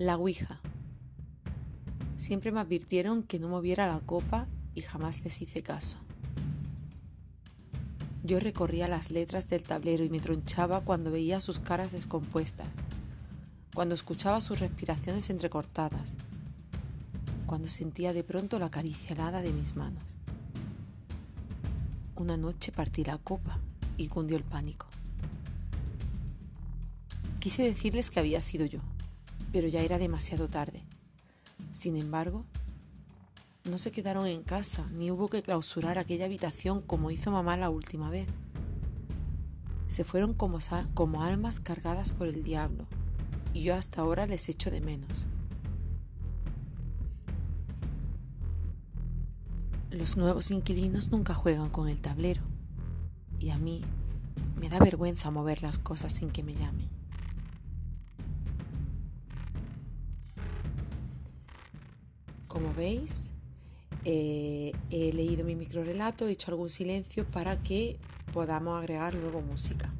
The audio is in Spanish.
La Ouija. Siempre me advirtieron que no moviera la copa y jamás les hice caso. Yo recorría las letras del tablero y me tronchaba cuando veía sus caras descompuestas, cuando escuchaba sus respiraciones entrecortadas, cuando sentía de pronto la caricia helada de mis manos. Una noche partí la copa y cundió el pánico. Quise decirles que había sido yo pero ya era demasiado tarde. Sin embargo, no se quedaron en casa ni hubo que clausurar aquella habitación como hizo mamá la última vez. Se fueron como, como almas cargadas por el diablo y yo hasta ahora les echo de menos. Los nuevos inquilinos nunca juegan con el tablero y a mí me da vergüenza mover las cosas sin que me llamen. Como veis, eh, he leído mi microrelato, he hecho algún silencio para que podamos agregar luego música.